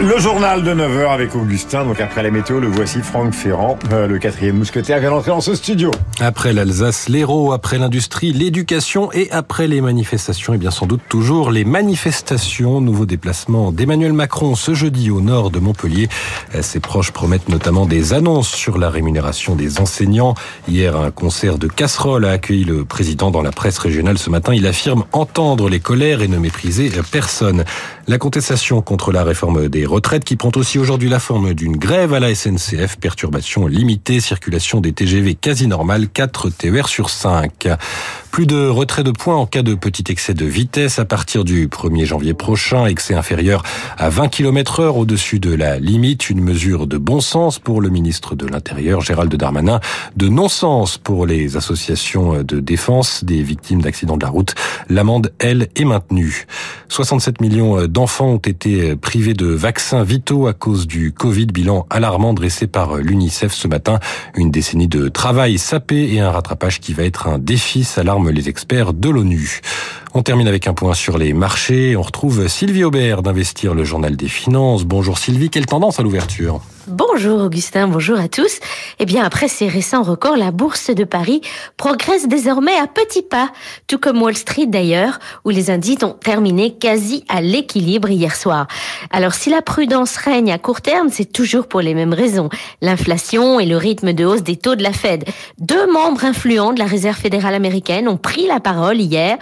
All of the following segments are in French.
Le journal de 9h avec Augustin. Donc après la météo, le voici Franck Ferrand, euh, le quatrième mousquetaire, vient d'entrer dans ce studio. Après l'Alsace, l'Hérault, après l'industrie, l'éducation et après les manifestations, et bien sans doute toujours les manifestations. Nouveau déplacement d'Emmanuel Macron ce jeudi au nord de Montpellier. Ses proches promettent notamment des annonces sur la rémunération des enseignants. Hier, un concert de casseroles a accueilli le président dans la presse régionale. Ce matin, il affirme entendre les colères et ne mépriser personne. La contestation contre la réforme des retraites qui prend aussi aujourd'hui la forme d'une grève à la SNCF, perturbation limitée, circulation des TGV quasi normale, 4 TER sur 5. Plus de retrait de points en cas de petit excès de vitesse à partir du 1er janvier prochain, excès inférieur à 20 km heure au-dessus de la limite, une mesure de bon sens pour le ministre de l'Intérieur Gérald Darmanin, de non-sens pour les associations de défense des victimes d'accidents de la route. L'amende, elle, est maintenue. 67 millions d'enfants ont été privés de vaccins vitaux à cause du Covid, bilan alarmant dressé par l'UNICEF ce matin. Une décennie de travail sapé et un rattrapage qui va être un défi, les experts de l'ONU. On termine avec un point sur les marchés. On retrouve Sylvie Aubert d'Investir le Journal des Finances. Bonjour Sylvie, quelle tendance à l'ouverture? Bonjour Augustin, bonjour à tous. Eh bien, après ces récents records, la bourse de Paris progresse désormais à petits pas, tout comme Wall Street d'ailleurs, où les indices ont terminé quasi à l'équilibre hier soir. Alors, si la prudence règne à court terme, c'est toujours pour les mêmes raisons. L'inflation et le rythme de hausse des taux de la Fed. Deux membres influents de la Réserve fédérale américaine ont pris la parole hier.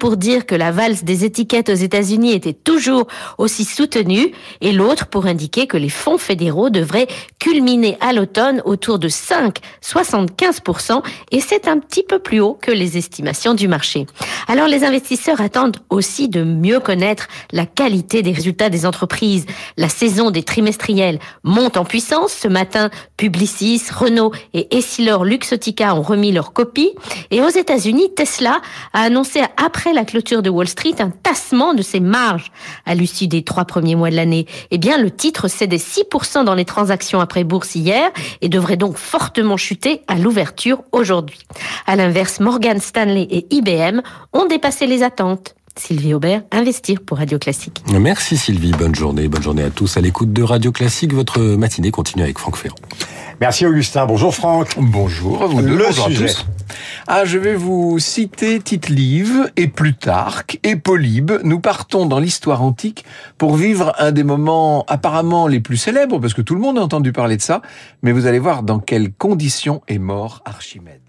Pour dire que la valse des étiquettes aux États-Unis était toujours aussi soutenue et l'autre pour indiquer que les fonds fédéraux devrait culminer à l'automne autour de 5,75% et c'est un petit peu plus haut que les estimations du marché. Alors les investisseurs attendent aussi de mieux connaître la qualité des résultats des entreprises. La saison des trimestriels monte en puissance. Ce matin, Publicis, Renault et Essilor Luxotica ont remis leur copie. Et aux États-Unis, Tesla a annoncé après la clôture de Wall Street un tassement de ses marges à l'issue des trois premiers mois de l'année. Eh bien, le titre cédait 6% dans les transactions après bourse hier et devrait donc fortement chuter à l'ouverture aujourd'hui. À l'inverse, Morgan Stanley et IBM ont dépassé les attentes. Sylvie Aubert, Investir pour Radio Classique. Merci Sylvie, bonne journée, bonne journée à tous à l'écoute de Radio Classique. Votre matinée continue avec Franck Ferrand. Merci Augustin, bonjour Franck. Bonjour à vous deux, Le bonjour sujet. à tous. Ah, je vais vous citer Tite-Live et Plutarque et Polybe. Nous partons dans l'histoire antique pour vivre un des moments apparemment les plus célèbres, parce que tout le monde a entendu parler de ça, mais vous allez voir dans quelles conditions est mort Archimède.